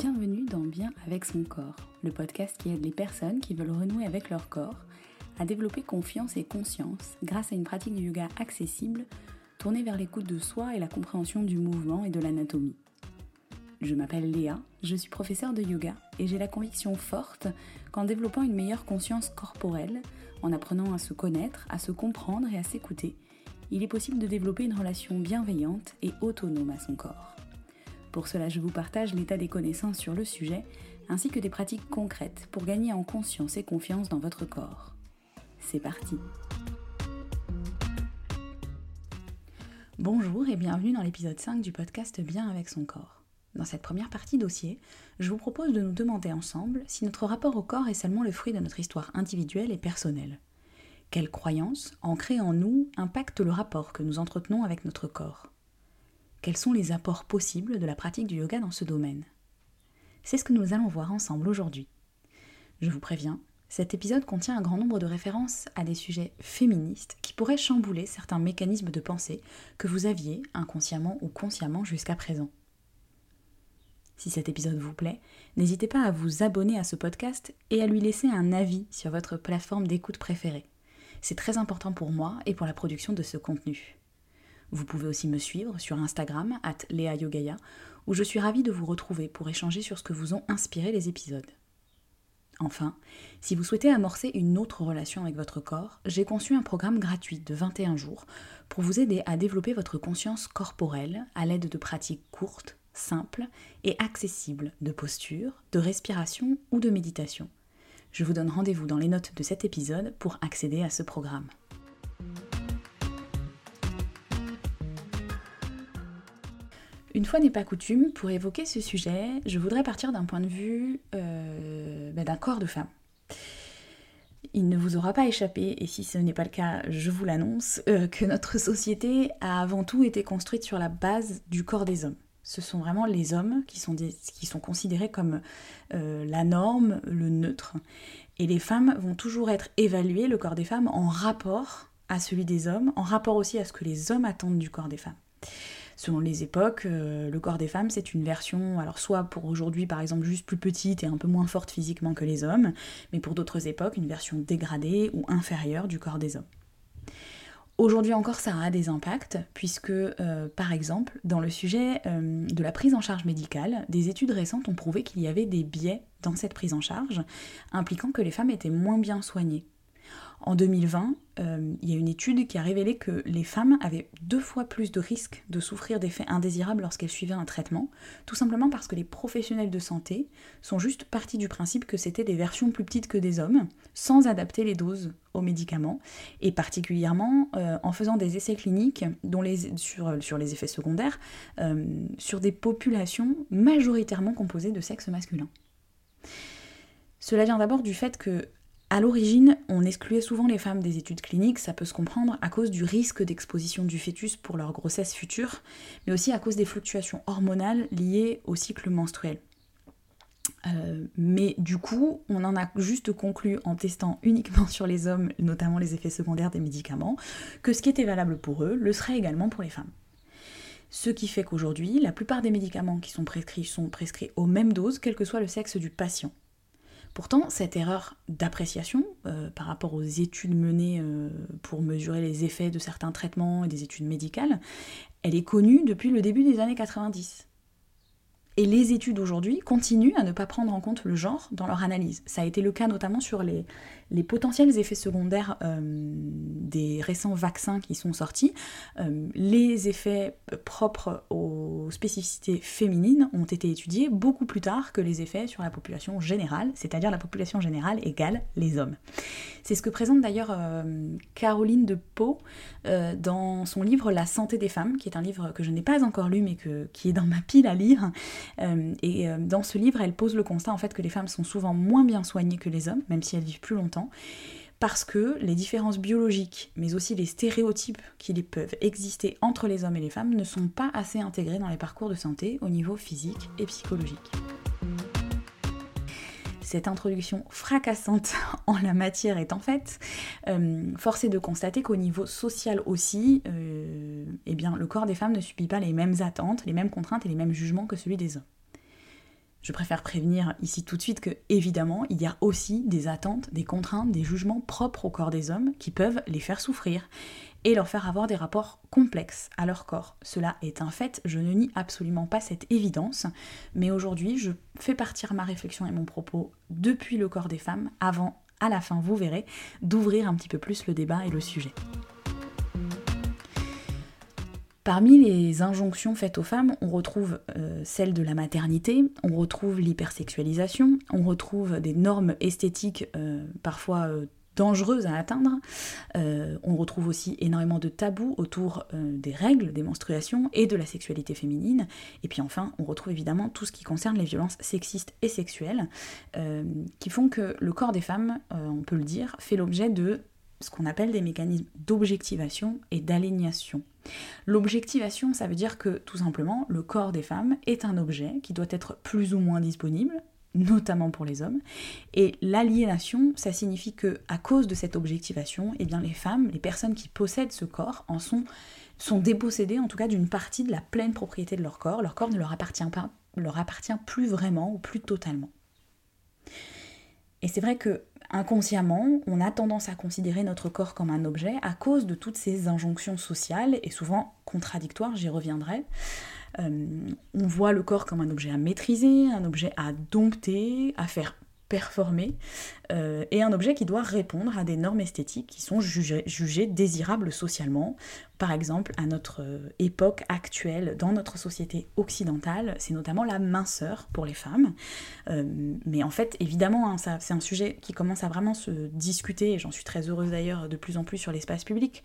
Bienvenue dans Bien avec son corps, le podcast qui aide les personnes qui veulent renouer avec leur corps à développer confiance et conscience grâce à une pratique de yoga accessible tournée vers l'écoute de soi et la compréhension du mouvement et de l'anatomie. Je m'appelle Léa, je suis professeure de yoga et j'ai la conviction forte qu'en développant une meilleure conscience corporelle, en apprenant à se connaître, à se comprendre et à s'écouter, il est possible de développer une relation bienveillante et autonome à son corps. Pour cela, je vous partage l'état des connaissances sur le sujet, ainsi que des pratiques concrètes pour gagner en conscience et confiance dans votre corps. C'est parti Bonjour et bienvenue dans l'épisode 5 du podcast Bien avec son corps. Dans cette première partie dossier, je vous propose de nous demander ensemble si notre rapport au corps est seulement le fruit de notre histoire individuelle et personnelle. Quelles croyances, ancrées en nous, impactent le rapport que nous entretenons avec notre corps? Quels sont les apports possibles de la pratique du yoga dans ce domaine C'est ce que nous allons voir ensemble aujourd'hui. Je vous préviens, cet épisode contient un grand nombre de références à des sujets féministes qui pourraient chambouler certains mécanismes de pensée que vous aviez, inconsciemment ou consciemment, jusqu'à présent. Si cet épisode vous plaît, n'hésitez pas à vous abonner à ce podcast et à lui laisser un avis sur votre plateforme d'écoute préférée. C'est très important pour moi et pour la production de ce contenu. Vous pouvez aussi me suivre sur Instagram, at Yogaya, où je suis ravie de vous retrouver pour échanger sur ce que vous ont inspiré les épisodes. Enfin, si vous souhaitez amorcer une autre relation avec votre corps, j'ai conçu un programme gratuit de 21 jours pour vous aider à développer votre conscience corporelle à l'aide de pratiques courtes, simples et accessibles de posture, de respiration ou de méditation. Je vous donne rendez-vous dans les notes de cet épisode pour accéder à ce programme. Une fois n'est pas coutume, pour évoquer ce sujet, je voudrais partir d'un point de vue euh, bah, d'un corps de femme. Il ne vous aura pas échappé, et si ce n'est pas le cas, je vous l'annonce, euh, que notre société a avant tout été construite sur la base du corps des hommes. Ce sont vraiment les hommes qui sont, considérés comme euh, la norme, le neutre. Et les femmes vont toujours être évaluées, le corps des femmes, en rapport à celui des hommes, en rapport aussi à ce que les hommes attendent du corps des femmes selon les époques, euh, le corps des femmes, c'est une version, alors soit pour aujourd'hui par exemple juste plus petite et un peu moins forte physiquement que les hommes, mais pour d'autres époques, une version dégradée ou inférieure du corps des hommes. Aujourd'hui encore, ça a des impacts, puisque, euh, par exemple, dans le sujet euh, de la prise en charge médicale, des études récentes ont prouvé qu'il y avait des biais dans cette prise en charge, impliquant que les femmes étaient moins bien soignées en 2020, euh, il y a une étude qui a révélé que les femmes avaient deux fois plus de risques de souffrir d'effets indésirables lorsqu'elles suivaient un traitement, tout simplement parce que les professionnels de santé sont juste partis du principe que c'était des versions plus petites que des hommes, sans adapter les doses aux médicaments, et particulièrement euh, en faisant des essais cliniques dont les, sur, sur, les effets secondaires euh, sur des populations majoritairement composées de sexe masculin. Cela vient d'abord du fait que à l'origine, on excluait souvent les femmes des études cliniques, ça peut se comprendre, à cause du risque d'exposition du fœtus pour leur grossesse future, mais aussi à cause des fluctuations hormonales liées au cycle menstruel. Euh, mais du coup, on en a juste conclu en testant uniquement sur les hommes, notamment les effets secondaires des médicaments, que ce qui était valable pour eux le serait également pour les femmes. Ce qui fait qu'aujourd'hui, la plupart des médicaments qui sont prescrits sont prescrits aux mêmes doses, quel que soit le sexe du patient. Pourtant, cette erreur d'appréciation euh, par rapport aux études menées euh, pour mesurer les effets de certains traitements et des études médicales, elle est connue depuis le début des années 90. Et les études aujourd'hui continuent à ne pas prendre en compte le genre dans leur analyse. Ça a été le cas notamment sur les, les potentiels effets secondaires euh, des récents vaccins qui sont sortis, euh, les effets propres aux spécificités féminines ont été étudiés beaucoup plus tard que les effets sur la population générale, c'est-à-dire la population générale égale les hommes. C'est ce que présente d'ailleurs euh, Caroline de Pau dans son livre La santé des femmes, qui est un livre que je n'ai pas encore lu mais que, qui est dans ma pile à lire. Et dans ce livre, elle pose le constat en fait que les femmes sont souvent moins bien soignées que les hommes, même si elles vivent plus longtemps parce que les différences biologiques, mais aussi les stéréotypes qui peuvent exister entre les hommes et les femmes ne sont pas assez intégrés dans les parcours de santé au niveau physique et psychologique. Cette introduction fracassante en la matière est en fait euh, force est de constater qu'au niveau social aussi, euh, eh bien, le corps des femmes ne subit pas les mêmes attentes, les mêmes contraintes et les mêmes jugements que celui des hommes. Je préfère prévenir ici tout de suite que, évidemment, il y a aussi des attentes, des contraintes, des jugements propres au corps des hommes qui peuvent les faire souffrir et leur faire avoir des rapports complexes à leur corps. Cela est un fait, je ne nie absolument pas cette évidence, mais aujourd'hui je fais partir ma réflexion et mon propos depuis le corps des femmes, avant, à la fin, vous verrez, d'ouvrir un petit peu plus le débat et le sujet. Parmi les injonctions faites aux femmes, on retrouve euh, celle de la maternité, on retrouve l'hypersexualisation, on retrouve des normes esthétiques euh, parfois euh, dangereuses à atteindre. on retrouve aussi énormément de tabous autour des règles, des menstruations et de la sexualité féminine. Et puis enfin, on retrouve évidemment tout ce qui concerne les violences sexistes et sexuelles, qui font que le corps des femmes, on peut le dire, fait l'objet de ce qu'on appelle des mécanismes d'objectivation et d'aliénation. L'objectivation, ça veut dire que tout simplement, le corps des femmes est un objet qui doit être plus ou moins disponible, notamment pour les hommes. Et l'aliénation, ça signifie que à cause de cette objectivation, eh bien les femmes, les personnes qui possèdent ce corps en sont sont dépossédées en tout cas d'une partie de la pleine propriété de leur corps. Leur corps ne leur appartient leur appartient plus vraiment ou plus totalement. Et c'est vrai que inconsciemment, on a tendance à considérer notre corps comme un objet à cause de toutes ces injonctions sociales et souvent contradictoires, j'y reviendrai. Euh, on voit le corps comme un objet à maîtriser, un objet à dompter, à faire performer, euh, et un objet qui doit répondre à des normes esthétiques qui sont jugées, désirables socialement. Par exemple, à notre euh, époque actuelle, dans notre société occidentale, c'est notamment la minceur pour les femmes. Euh, mais en fait, évidemment, hein, c'est un sujet qui commence à vraiment se discuter, et j'en suis très heureuse d'ailleurs de plus en plus sur l'espace public.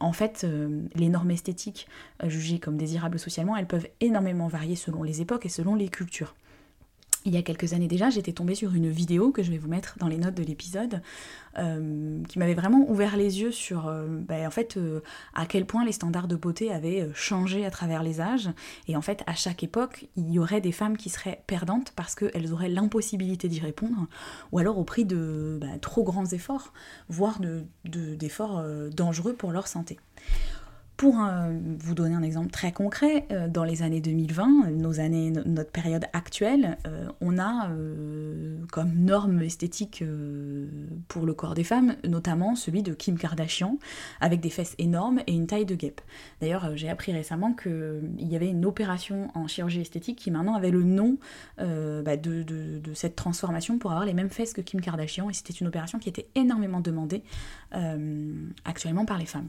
en fait, les normes esthétiques jugées comme désirables socialement, elles peuvent énormément varier selon les époques et selon les cultures il y a quelques années déjà, j'étais tombée sur une vidéo que je vais vous mettre dans les notes de l'épisode, euh, qui m'avait vraiment ouvert les yeux sur euh, ben, en fait euh, à quel point les standards de beauté avaient changé à travers les âges. Et en fait, à chaque époque, il y aurait des femmes qui seraient perdantes parce qu'elles auraient l'impossibilité d'y répondre, ou alors au prix de ben, trop grands efforts, voire d'efforts de, dangereux pour leur santé. Pour vous donner un exemple très concret, euh, dans les années 2020, nos années, notre période actuelle, euh, on a euh, comme norme esthétique pour le corps des femmes, notamment celui de Kim Kardashian, avec des fesses énormes et une taille de guêpe. D'ailleurs, j'ai appris récemment qu'il y avait une opération en chirurgie esthétique qui maintenant avait le nom bah, de, cette transformation pour avoir les mêmes fesses que Kim Kardashian, et c'était une opération qui était énormément demandée actuellement par les femmes.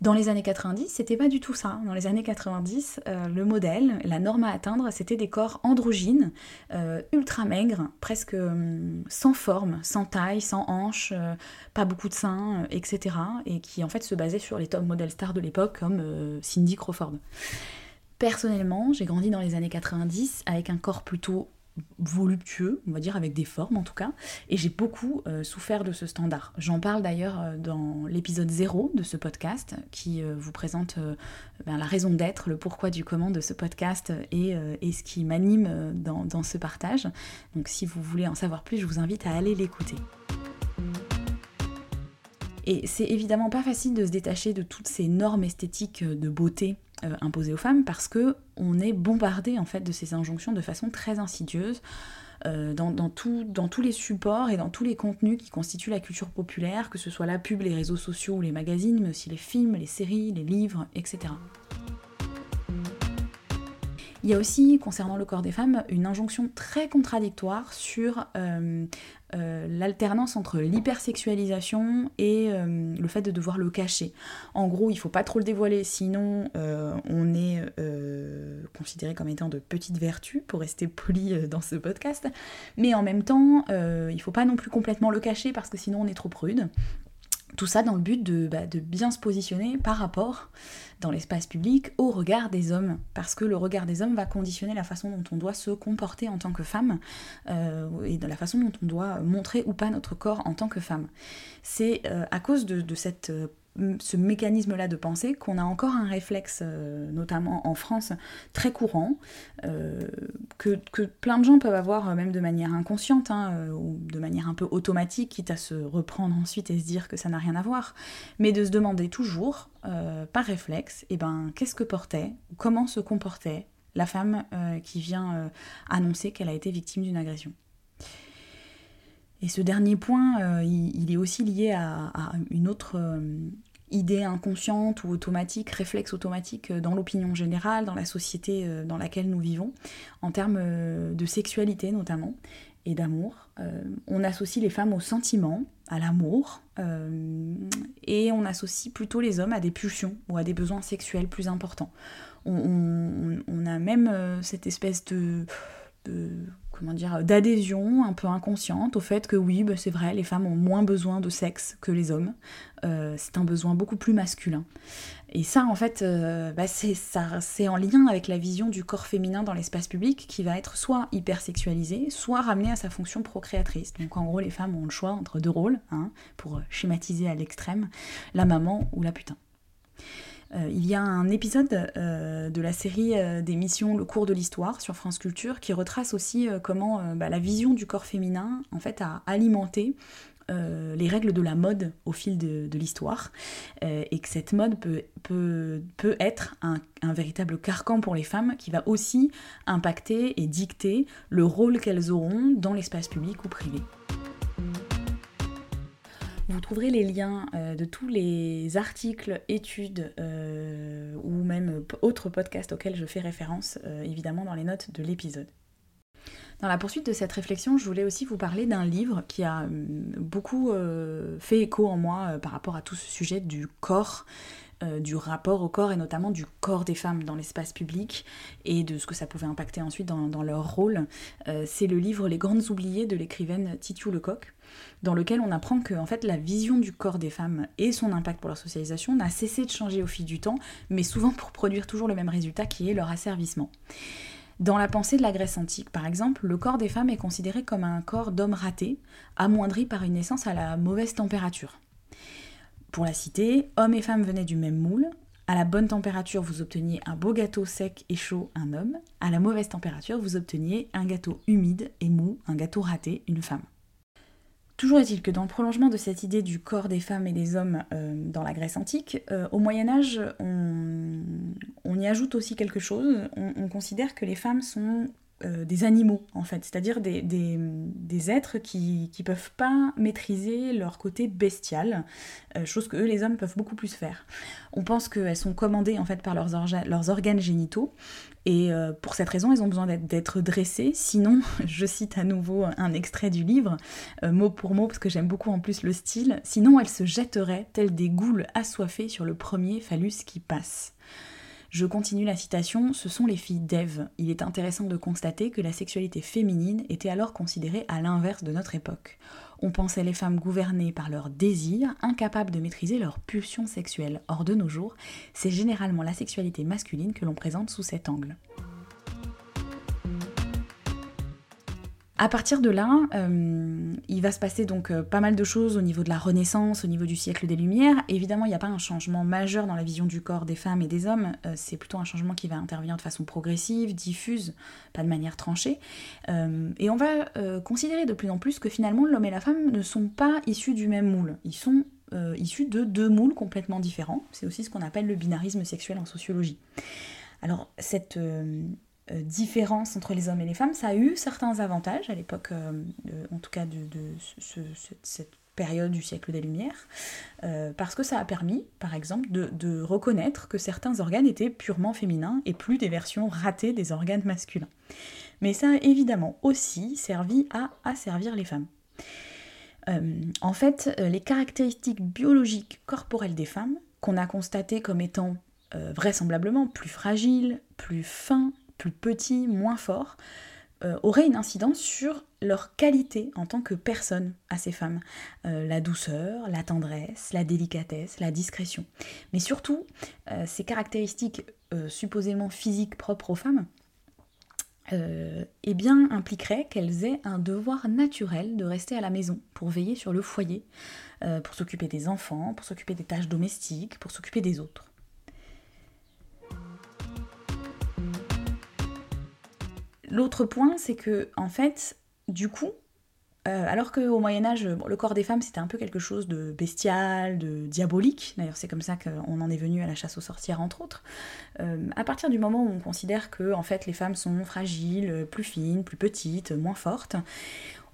Dans les années 90, c'était pas du tout ça. Dans les années 90, euh, le modèle, la norme à atteindre, c'était des corps androgynes, euh, ultra maigres, presque hum, sans forme, sans taille, sans hanches, euh, pas beaucoup de seins, etc. Et qui en fait se basaient sur les top modèles stars de l'époque comme Cindy Crawford. Personnellement, j'ai grandi dans les années 90 avec un corps plutôt voluptueux, on va dire, avec des formes en tout cas, et j'ai beaucoup euh, souffert de ce standard. J'en parle d'ailleurs euh, dans l'épisode 0 de ce podcast, qui euh, vous présente ben, la raison d'être, le pourquoi du comment de ce podcast et, et ce qui m'anime dans, dans ce partage. Donc si vous voulez en savoir plus, je vous invite à aller l'écouter. Et c'est évidemment pas facile de se détacher de toutes ces normes esthétiques de beauté euh, imposées aux femmes parce que on est bombardé en fait de ces injonctions de façon très insidieuse. Euh, dans, tous les supports et dans tous les contenus qui constituent la culture populaire, que ce soit la pub, les réseaux sociaux ou les magazines, mais aussi les films, les séries, les livres, etc. Il y a aussi, concernant le corps des femmes, une injonction très contradictoire sur euh, euh, l'alternance entre l'hypersexualisation et euh, le fait de devoir le cacher. En gros, il faut pas trop le dévoiler, sinon on est considéré comme étant de petites vertus, pour rester poli dans ce podcast. Mais en même temps, il faut pas non plus complètement le cacher parce que sinon on est trop prude. Tout ça dans le but de, bah, de bien se positionner par rapport dans l'espace public au regard des hommes, parce que le regard des hommes va conditionner la façon dont on doit se comporter en tant que femme euh, et la façon dont on doit montrer ou pas notre corps en tant que femme. C'est euh, à cause de, de cette euh, ce mécanisme-là de pensée qu'on a encore un réflexe, euh, notamment en France, très courant, euh, que, plein de gens peuvent avoir euh, même de manière inconsciente hein, ou de manière un peu automatique, quitte à se reprendre ensuite et se dire que ça n'a rien à voir, mais de se demander toujours, par réflexe, eh ben, qu'est-ce que portait, comment se comportait la femme qui vient annoncer qu'elle a été victime d'une agression. Et ce dernier point, il, est aussi lié à, une autre idée inconsciente ou automatique, réflexe automatique dans l'opinion générale, dans la société dans laquelle nous vivons, en termes de sexualité notamment et d'amour. Euh, on associe les femmes au sentiment, à l'amour, euh, et on associe plutôt les hommes à des pulsions ou à des besoins sexuels plus importants. On, a même euh, cette espèce de, comment dire d'adhésion un peu inconsciente au fait que oui, bah, c'est vrai, les femmes ont moins besoin de sexe que les hommes. c'est un besoin beaucoup plus masculin. Et ça, en fait, euh, bah, c'est en lien avec la vision du corps féminin dans l'espace public qui va être soit hypersexualisé, soit ramené à sa fonction procréatrice. Donc en gros, les femmes ont le choix entre deux rôles, hein, pour schématiser à l'extrême, la maman ou la putain. Euh, il y a un épisode euh, de la série d'émissions Le cours de l'histoire sur France Culture qui retrace aussi comment bah, la vision du corps féminin en fait a alimenté euh, les règles de la mode au fil de, l'histoire, euh, et que cette mode peut, être un, véritable carcan pour les femmes qui va aussi impacter et dicter le rôle qu'elles auront dans l'espace public ou privé. Vous trouverez les liens euh, de tous les articles, études ou même autres podcasts auxquels je fais référence évidemment dans les notes de l'épisode. Dans la poursuite de cette réflexion, je voulais aussi vous parler d'un livre qui a hum, beaucoup euh, fait écho en moi euh, par rapport à tout ce sujet du corps, euh, du rapport au corps et notamment du corps des femmes dans l'espace public et de ce que ça pouvait impacter ensuite dans, leur rôle. C'est le livre Les Grandes Oubliées de l'écrivaine Titiou Lecoq dans lequel on apprend que en fait, la vision du corps des femmes et son impact pour leur socialisation n'a cessé de changer au fil du temps, mais souvent pour produire toujours le même résultat qui est leur asservissement. Dans la pensée de la Grèce antique, par exemple, le corps des femmes est considéré comme un corps d'homme raté, amoindri par une naissance à la mauvaise température. Pour la citer, hommes et femmes venaient du même moule. À la bonne température, vous obteniez un beau gâteau sec et chaud, un homme. À la mauvaise température, vous obteniez un gâteau humide et mou, un gâteau raté, une femme. Toujours est-il que dans le prolongement de cette idée du corps des femmes et des hommes euh, dans la Grèce antique, euh, au Moyen Âge, on, y ajoute aussi quelque chose. on, considère que les femmes sont euh, des animaux, en fait, c'est-à-dire des, des, êtres qui ne peuvent pas maîtriser leur côté bestial, euh, chose que eux, les hommes, peuvent beaucoup plus faire. On pense qu'elles sont commandées, en fait, par leurs, leurs organes génitaux, et euh, pour cette raison, elles ont besoin d'être dressées, sinon, je cite à nouveau un extrait du livre, mot pour mot, parce que j'aime beaucoup en plus le style, sinon elles se jetteraient, telles des goules assoiffées sur le premier phallus qui passe. Je continue la citation, ce sont les filles d'Ève. Il est intéressant de constater que la sexualité féminine était alors considérée à l'inverse de notre époque. On pensait les femmes gouvernées par leurs désirs, incapables de maîtriser leurs pulsions sexuelles. Or de nos jours, c'est généralement la sexualité masculine que l'on présente sous cet angle. À partir de là, euh, il va se passer donc euh, pas mal de choses au niveau de la Renaissance, au niveau du siècle des Lumières. Évidemment, il n'y a pas un changement majeur dans la vision du corps des femmes et des hommes. Euh, c'est plutôt un changement qui va intervenir de façon progressive, diffuse, pas de manière tranchée. et on va considérer de plus en plus que finalement l'homme et la femme ne sont pas issus du même moule. Ils sont issus de deux moules complètement différents. C'est aussi ce qu'on appelle le binarisme sexuel en sociologie. Alors cette différence entre les hommes et les femmes, ça a eu certains avantages à l'époque, euh, en tout cas de, cette période du siècle des Lumières, euh, parce que ça a permis, par exemple, de, reconnaître que certains organes étaient purement féminins et plus des versions ratées des organes masculins. Mais ça a évidemment aussi servi à asservir les femmes. en fait, les caractéristiques biologiques corporelles des femmes, qu'on a constatées comme étant vraisemblablement plus fragiles, plus fins plus petits, moins forts, euh, auraient une incidence sur leur qualité en tant que personne à ces femmes. Euh, la douceur, la tendresse, la délicatesse, la discrétion. Mais surtout, euh, ces caractéristiques supposément physiques propres aux femmes, eh bien, impliqueraient qu'elles aient un devoir naturel de rester à la maison pour veiller sur le foyer, pour s'occuper des enfants, pour s'occuper des tâches domestiques, pour s'occuper des autres. L'autre point, c'est que, en fait, du coup, Euh, alors qu'au Moyen Âge, le corps des femmes, c'était un peu quelque chose de bestial, de diabolique. D'ailleurs, c'est comme ça qu'on en est venu à la chasse aux sorcières, entre autres. Euh, à partir du moment où on considère que en fait, les femmes sont fragiles, plus fines, plus petites, moins fortes,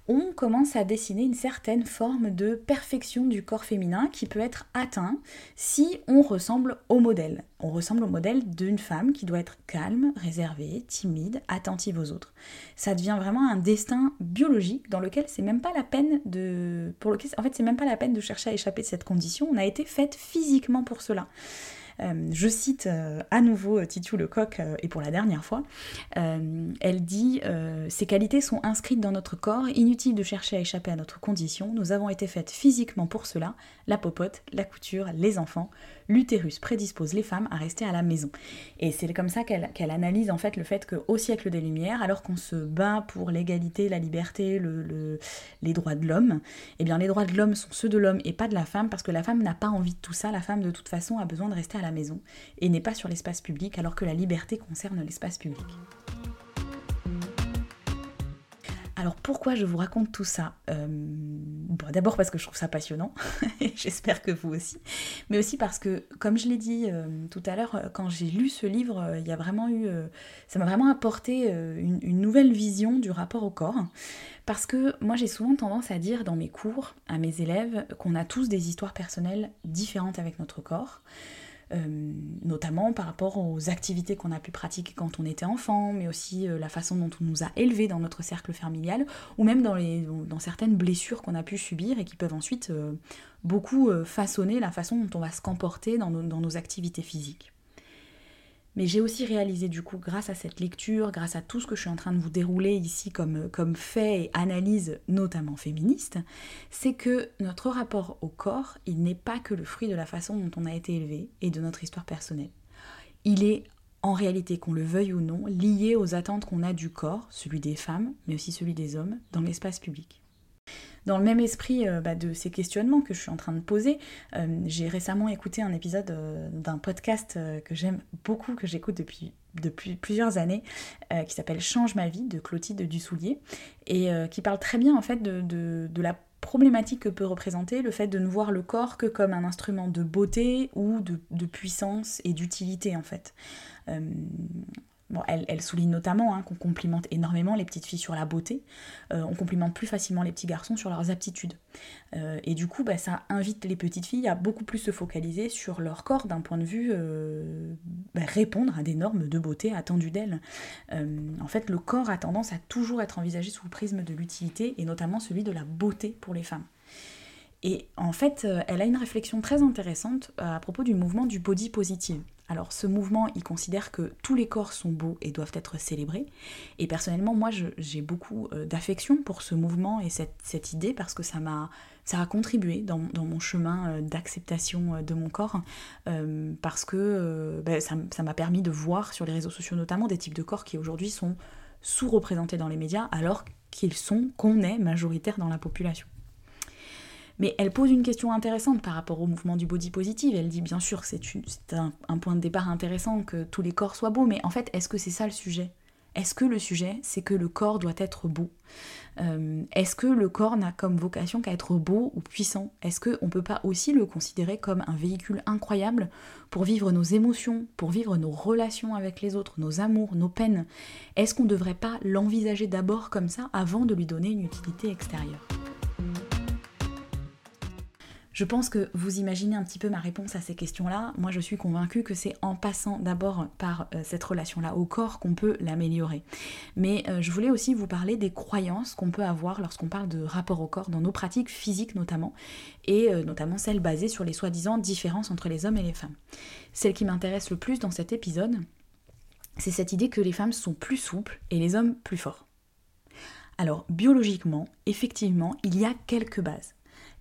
on commence à dessiner une certaine forme de perfection du corps féminin qui peut être atteint si on ressemble au modèle. On ressemble au modèle d'une femme qui doit être calme, réservée, timide, attentive aux autres. Ça devient vraiment un destin biologique dans lequel c'est même pas la peine de pour lequel en fait c'est même pas la peine de chercher à échapper de cette condition, on a été faite physiquement pour cela. Euh, je cite euh, à nouveau euh, Titiou Lecoq, et pour la dernière fois, elle dit Ces qualités sont inscrites dans notre corps, inutile de chercher à échapper à notre condition, nous avons été faites physiquement pour cela, la popote, la couture, les enfants, l'utérus prédispose les femmes à rester à la maison. Et c'est comme ça qu'elle analyse en fait le fait qu'au siècle des Lumières, alors qu'on se bat pour l'égalité, la liberté, le, les droits de l'homme, eh bien les droits de l'homme sont ceux de l'homme et pas de la femme, parce que la femme n'a pas envie de tout ça, la femme de toute façon a besoin de rester à la maison et n'est pas sur l'espace public, alors que la liberté concerne l'espace public. Alors pourquoi je vous raconte tout ça euh, D'abord parce que je trouve ça passionnant, et j'espère que vous aussi, mais aussi parce que, comme je l'ai dit euh, tout à l'heure, quand j'ai lu ce livre, euh, il y a vraiment eu, ça m'a vraiment apporté une, nouvelle vision du rapport au corps, parce que moi j'ai souvent tendance à dire dans mes cours à mes élèves qu'on a tous des histoires personnelles différentes avec notre corps. Euh, notamment par rapport aux activités qu'on a pu pratiquer quand on était enfant, mais aussi euh, la façon dont on nous a élevés dans notre cercle familial, ou même dans, certaines blessures qu'on a pu subir et qui peuvent ensuite euh, beaucoup façonner la façon dont on va se comporter dans nos activités physiques. Mais j'ai aussi réalisé du coup, grâce à cette lecture, grâce à tout ce que je suis en train de vous dérouler ici comme, comme fait et analyse notamment féministe, c'est que notre rapport au corps, il n'est pas que le fruit de la façon dont on a été élevé et de notre histoire personnelle. Il est en réalité, qu'on le veuille ou non, lié aux attentes qu'on a du corps, celui des femmes, mais aussi celui des hommes, dans l'espace public. Dans le même esprit euh, bah, de ces questionnements que je suis en train de poser, euh, j'ai récemment écouté un épisode euh, d'un podcast que j'aime beaucoup, que j'écoute depuis, plusieurs années, qui s'appelle Change ma vie de Clotilde Dussoulier, et qui parle très bien en fait de, la problématique que peut représenter le fait de ne voir le corps que comme un instrument de beauté ou de, de puissance et d'utilité en fait elle, souligne notamment hein, qu'on complimente énormément les petites filles sur la beauté, euh, on complimente plus facilement les petits garçons sur leurs aptitudes. Euh, et du coup, bah, ça invite les petites filles à beaucoup plus se focaliser sur leur corps d'un point de vue euh, bah, répondre à des normes de beauté attendues d'elles. en fait, le corps a tendance à toujours être envisagé sous le prisme de l'utilité et notamment celui de la beauté pour les femmes. Et en fait, elle a une réflexion très intéressante à propos du mouvement du body positive. Alors ce mouvement, il considère que tous les corps sont beaux et doivent être célébrés. Et personnellement, moi, j'ai beaucoup euh, d'affection pour ce mouvement et cette, idée parce que ça m'a a contribué dans, mon chemin euh, d'acceptation euh, de mon corps parce que ben, ça m'a permis de voir sur les réseaux sociaux notamment des types de corps qui aujourd'hui sont sous-représentés dans les médias alors qu'ils sont, qu'on est majoritaire dans la population. Mais elle pose une question intéressante par rapport au mouvement du body positive. Elle dit bien sûr c'est un, un, point de départ intéressant que tous les corps soient beaux, mais en fait est-ce que c'est ça le sujet? Est-ce que le sujet c'est que le corps doit être beau? Euh, Est-ce que le corps n'a comme vocation qu'à être beau ou puissant? Est-ce qu'on ne peut pas aussi le considérer comme un véhicule incroyable pour vivre nos émotions, pour vivre nos relations avec les autres, nos amours, nos peines? Est-ce qu'on ne devrait pas l'envisager d'abord comme ça avant de lui donner une utilité extérieure? Je pense que vous imaginez un petit peu ma réponse à ces questions-là. Moi, je suis convaincue que c'est en passant d'abord par euh, cette relation-là au corps qu'on peut l'améliorer. Mais euh, je voulais aussi vous parler des croyances qu'on peut avoir lorsqu'on parle de rapport au corps, dans nos pratiques physiques notamment, et euh, notamment celles basées sur les soi-disant différences entre les hommes et les femmes. Celle qui m'intéresse le plus dans cet épisode, c'est cette idée que les femmes sont plus souples et les hommes plus forts. Alors, biologiquement, effectivement, il y a quelques bases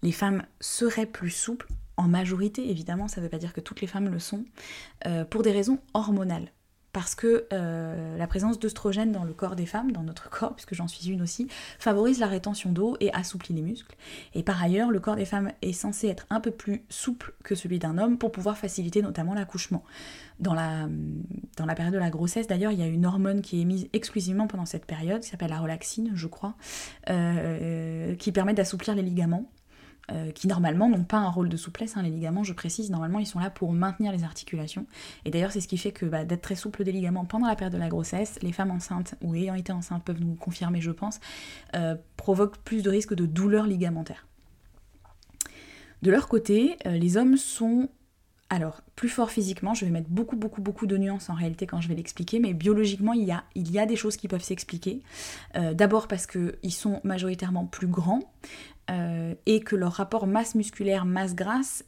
les femmes seraient plus souples, en majorité évidemment, ça ne veut pas dire que toutes les femmes le sont, euh, pour des raisons hormonales. parce que euh, la présence d'œstrogène dans le corps des femmes, dans notre corps, puisque j'en suis une aussi, favorise la rétention d'eau et assouplit les muscles. Et par ailleurs, le corps des femmes est censé être un peu plus souple que celui d'un homme pour pouvoir faciliter notamment l'accouchement. Dans la, dans la période de la grossesse, d'ailleurs, il y a une hormone qui est émise exclusivement pendant cette période, qui s'appelle la relaxine, je crois, euh, qui permet d'assouplir les ligaments. Euh, qui normalement n'ont pas un rôle de souplesse. Hein, les ligaments, je précise, normalement ils sont là pour maintenir les articulations. Et d'ailleurs, c'est ce qui fait que bah, d'être très souple des ligaments pendant la période de la grossesse, les femmes enceintes ou ayant été enceintes peuvent nous confirmer, je pense, euh, provoque plus de risques de douleurs ligamentaires. De leur côté, euh, les hommes sont alors, plus fort physiquement, je vais mettre beaucoup, beaucoup, beaucoup de nuances en réalité quand je vais l'expliquer, mais biologiquement, il y a, des choses qui peuvent s'expliquer. D'abord parce qu'ils sont majoritairement plus grands, euh, et que leur rapport masse musculaire, masse grasse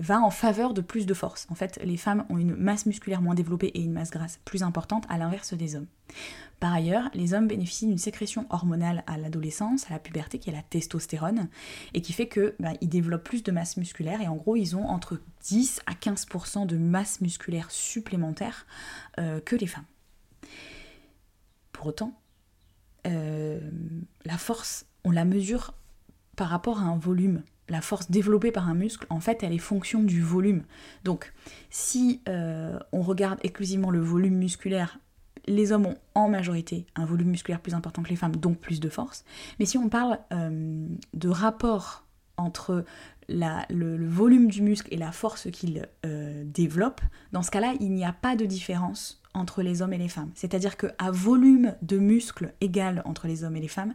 va en faveur de plus de force. En fait, les femmes ont une masse musculaire moins développée et une masse grasse plus importante à l'inverse des hommes. Par ailleurs, les hommes bénéficient d'une sécrétion hormonale à l'adolescence, à la puberté, qui est la testostérone, et qui fait qu'ils bah, développent plus de masse musculaire, et en gros, ils ont entre 10 à 15% de masse musculaire supplémentaire euh, que les femmes. Pour autant, euh, la force on la mesure par rapport à un volume. La force développée par un muscle, en fait, elle est fonction du volume. Donc, si euh, on regarde exclusivement le volume musculaire, les hommes ont en majorité un volume musculaire plus important que les femmes, donc plus de force. Mais si on parle euh, de rapport entre le, volume du muscle et la force qu'il euh, développe, dans ce cas-là, il n'y a pas de différence entre les hommes et les femmes. C'est-à-dire qu'à volume de muscles égal entre les hommes et les femmes,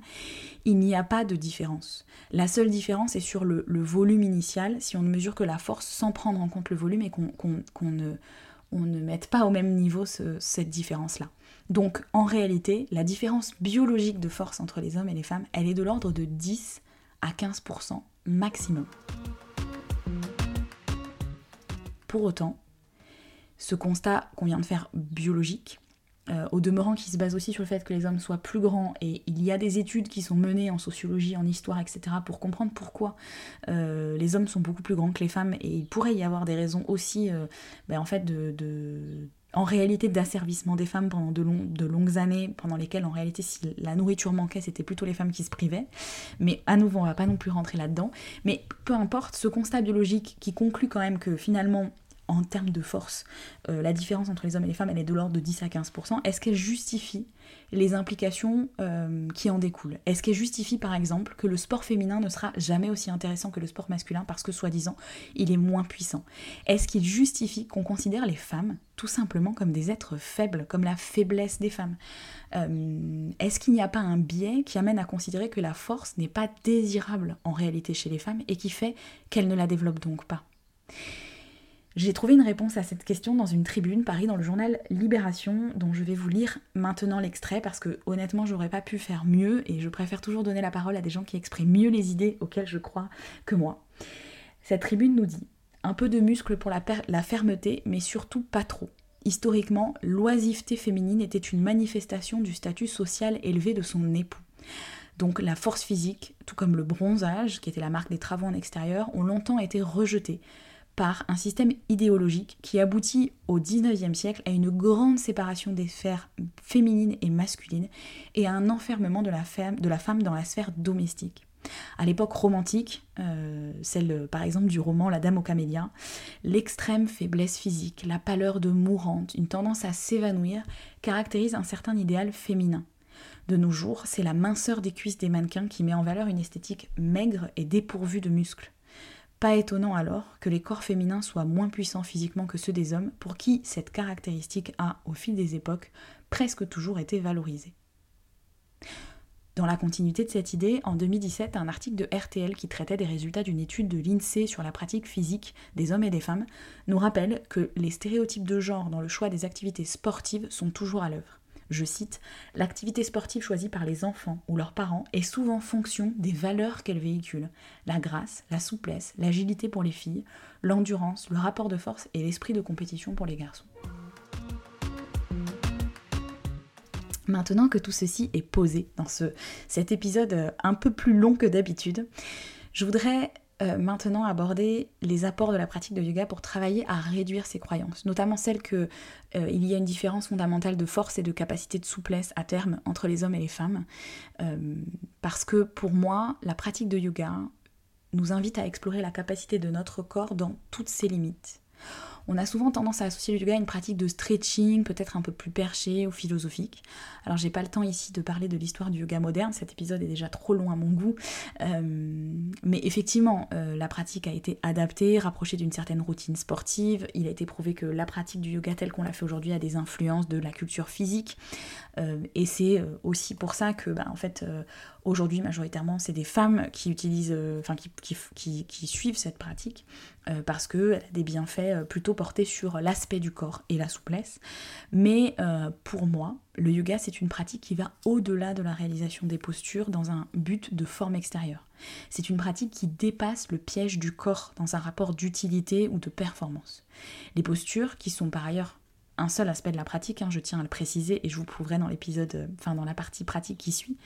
il n'y a pas de différence. La seule différence est sur le, volume initial, si on ne mesure que la force sans prendre en compte le volume et qu'on ne, mette pas au même niveau cette différence-là. Donc en réalité, la différence biologique de force entre les hommes et les femmes, elle est de l'ordre de 10 à 15% maximum. Pour autant, ce constat qu'on vient de faire biologique, euh, au demeurant qui se base aussi sur le fait que les hommes soient plus grands, et il y a des études qui sont menées en sociologie, en histoire, etc., pour comprendre pourquoi euh, les hommes sont beaucoup plus grands que les femmes, et il pourrait y avoir des raisons aussi, euh, ben, en fait, de, en réalité d'asservissement des femmes pendant de, de, longues années, pendant lesquelles en réalité si la nourriture manquait, c'était plutôt les femmes qui se privaient. Mais à nouveau, on va pas non plus rentrer là-dedans. Mais peu importe, ce constat biologique qui conclut quand même que finalement en termes de force, euh, la différence entre les hommes et les femmes, elle est de l'ordre de 10 à 15%. Est-ce qu'elle justifie les implications euh, qui en découlent? Est-ce qu'elle justifie par exemple que le sport féminin ne sera jamais aussi intéressant que le sport masculin parce que soi-disant il est moins puissant? Est-ce qu'il justifie qu'on considère les femmes tout simplement comme des êtres faibles, comme la faiblesse des femmes? Euh, Est-ce qu'il n'y a pas un biais qui amène à considérer que la force n'est pas désirable en réalité chez les femmes et qui fait qu'elles ne la développent donc pas? J'ai trouvé une réponse à cette question dans une tribune parie dans le journal Libération, dont je vais vous lire maintenant l'extrait parce que honnêtement j'aurais pas pu faire mieux et je préfère toujours donner la parole à des gens qui expriment mieux les idées auxquelles je crois que moi. Cette tribune nous dit un peu de muscle pour la, la fermeté, mais surtout pas trop. Historiquement, l'oisiveté féminine était une manifestation du statut social élevé de son époux. Donc la force physique, tout comme le bronzage, qui était la marque des travaux en extérieur, ont longtemps été rejetés par un système idéologique qui aboutit au XIXe siècle à une grande séparation des sphères féminines et masculines et à un enfermement de la femme, de la femme dans la sphère domestique. À l'époque romantique, euh, celle par exemple du roman La Dame aux camélias, l'extrême faiblesse physique, la pâleur de mourante, une tendance à s'évanouir caractérise un certain idéal féminin. De nos jours, c'est la minceur des cuisses des mannequins qui met en valeur une esthétique maigre et dépourvue de muscles. Pas étonnant alors que les corps féminins soient moins puissants physiquement que ceux des hommes, pour qui cette caractéristique a, au fil des époques, presque toujours été valorisée. Dans la continuité de cette idée, en 2017, un article de RTL qui traitait des résultats d'une étude de l'INSEE sur la pratique physique des hommes et des femmes nous rappelle que les stéréotypes de genre dans le choix des activités sportives sont toujours à l'œuvre je cite, L'activité sportive choisie par les enfants ou leurs parents est souvent fonction des valeurs qu'elle véhicule. La grâce, la souplesse, l'agilité pour les filles, l'endurance, le rapport de force et l'esprit de compétition pour les garçons. Maintenant que tout ceci est posé dans ce, cet épisode un peu plus long que d'habitude, je voudrais euh, maintenant aborder les apports de la pratique de yoga pour travailler à réduire ces croyances, notamment celle qu'il euh, y a une différence fondamentale de force et de capacité de souplesse à terme entre les hommes et les femmes. Euh, parce que pour moi, la pratique de yoga nous invite à explorer la capacité de notre corps dans toutes ses limites. On a souvent tendance à associer le yoga à une pratique de stretching, peut-être un peu plus perché ou philosophique. Alors j'ai pas le temps ici de parler de l'histoire du yoga moderne, cet épisode est déjà trop long à mon goût. Euh, mais effectivement, euh, la pratique a été adaptée, rapprochée d'une certaine routine sportive. Il a été prouvé que la pratique du yoga tel qu'on l'a fait aujourd'hui a des influences de la culture physique. Euh, et c'est aussi pour ça que, bah, en fait, aujourd'hui majoritairement, c'est des femmes qui utilisent, enfin qui, qui, suivent cette pratique parce qu'elle a des bienfaits plutôt porté sur l'aspect du corps et la souplesse. Mais euh, pour moi, le yoga, c'est une pratique qui va au-delà de la réalisation des postures dans un but de forme extérieure. C'est une pratique qui dépasse le piège du corps dans un rapport d'utilité ou de performance. Les postures, qui sont par ailleurs un seul aspect de la pratique, hein, je tiens à le préciser et je vous prouverai dans l'épisode, euh, enfin dans la partie pratique qui suit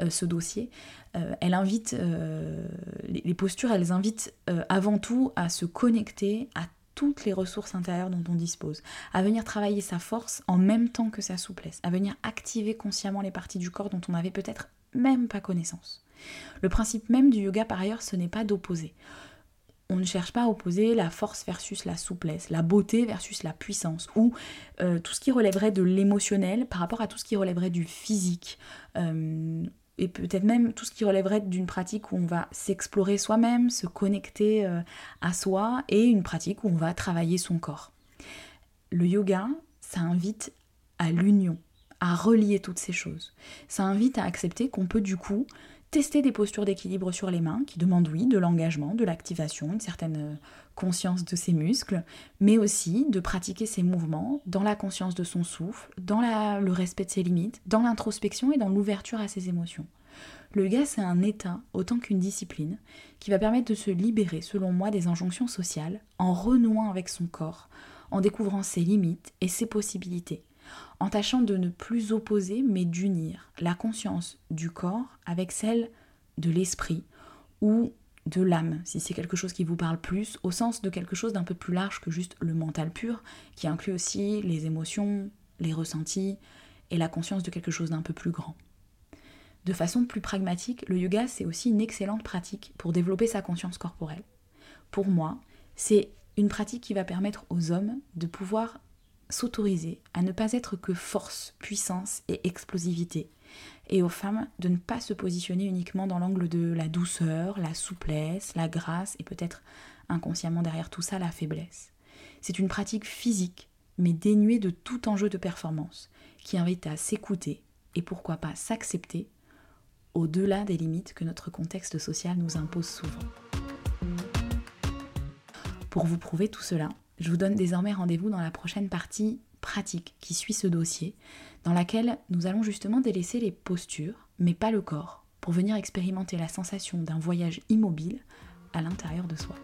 euh, ce dossier. elle invite, les, postures, elles invitent avant tout à se connecter à toutes les ressources intérieures dont on dispose, à venir travailler sa force en même temps que sa souplesse, à venir activer consciemment les parties du corps dont on n'avait peut-être même pas connaissance. Le principe même du yoga par ailleurs, ce n'est pas d'opposer. On ne cherche pas à opposer la force versus la souplesse, la beauté versus la puissance, ou euh, tout ce qui relèverait de l'émotionnel par rapport à tout ce qui relèverait du physique. Euh, et peut-être même tout ce qui relèverait d'une pratique où on va s'explorer soi-même, se connecter euh, à soi, et une pratique où on va travailler son corps. Le yoga, ça invite à l'union, à relier toutes ces choses. Ça invite à accepter qu'on peut du coup tester des postures d'équilibre sur les mains qui demandent oui de l'engagement, de l'activation, une certaine euh, conscience de ses muscles, mais aussi de pratiquer ses mouvements dans la conscience de son souffle, dans le respect de ses limites, dans l'introspection et dans l'ouverture à ses émotions. Le yoga, c'est un état autant qu'une discipline qui va permettre de se libérer, selon moi, des injonctions sociales en renouant avec son corps, en découvrant ses limites et ses possibilités, en tâchant de ne plus opposer mais d'unir la conscience du corps avec celle de l'esprit ou de l'âme, si c'est quelque chose qui vous parle plus, au sens de quelque chose d'un peu plus large que juste le mental pur, qui inclut aussi les émotions, les ressentis et la conscience de quelque chose d'un peu plus grand. De façon plus pragmatique, le yoga, c'est aussi une excellente pratique pour développer sa conscience corporelle. Pour moi, c'est une pratique qui va permettre aux hommes de pouvoir s'autoriser à ne pas être que force, puissance et explosivité, et aux femmes de ne pas se positionner uniquement dans l'angle de la douceur, la souplesse, la grâce et peut-être inconsciemment derrière tout ça la faiblesse. C'est une pratique physique, mais dénuée de tout enjeu de performance, qui invite à s'écouter et pourquoi pas s'accepter au-delà des limites que notre contexte social nous impose souvent. Pour vous prouver tout cela, je vous donne désormais rendez-vous dans la prochaine partie pratique qui suit ce dossier, dans laquelle nous allons justement délaisser les postures, mais pas le corps, pour venir expérimenter la sensation d'un voyage immobile à l'intérieur de soi.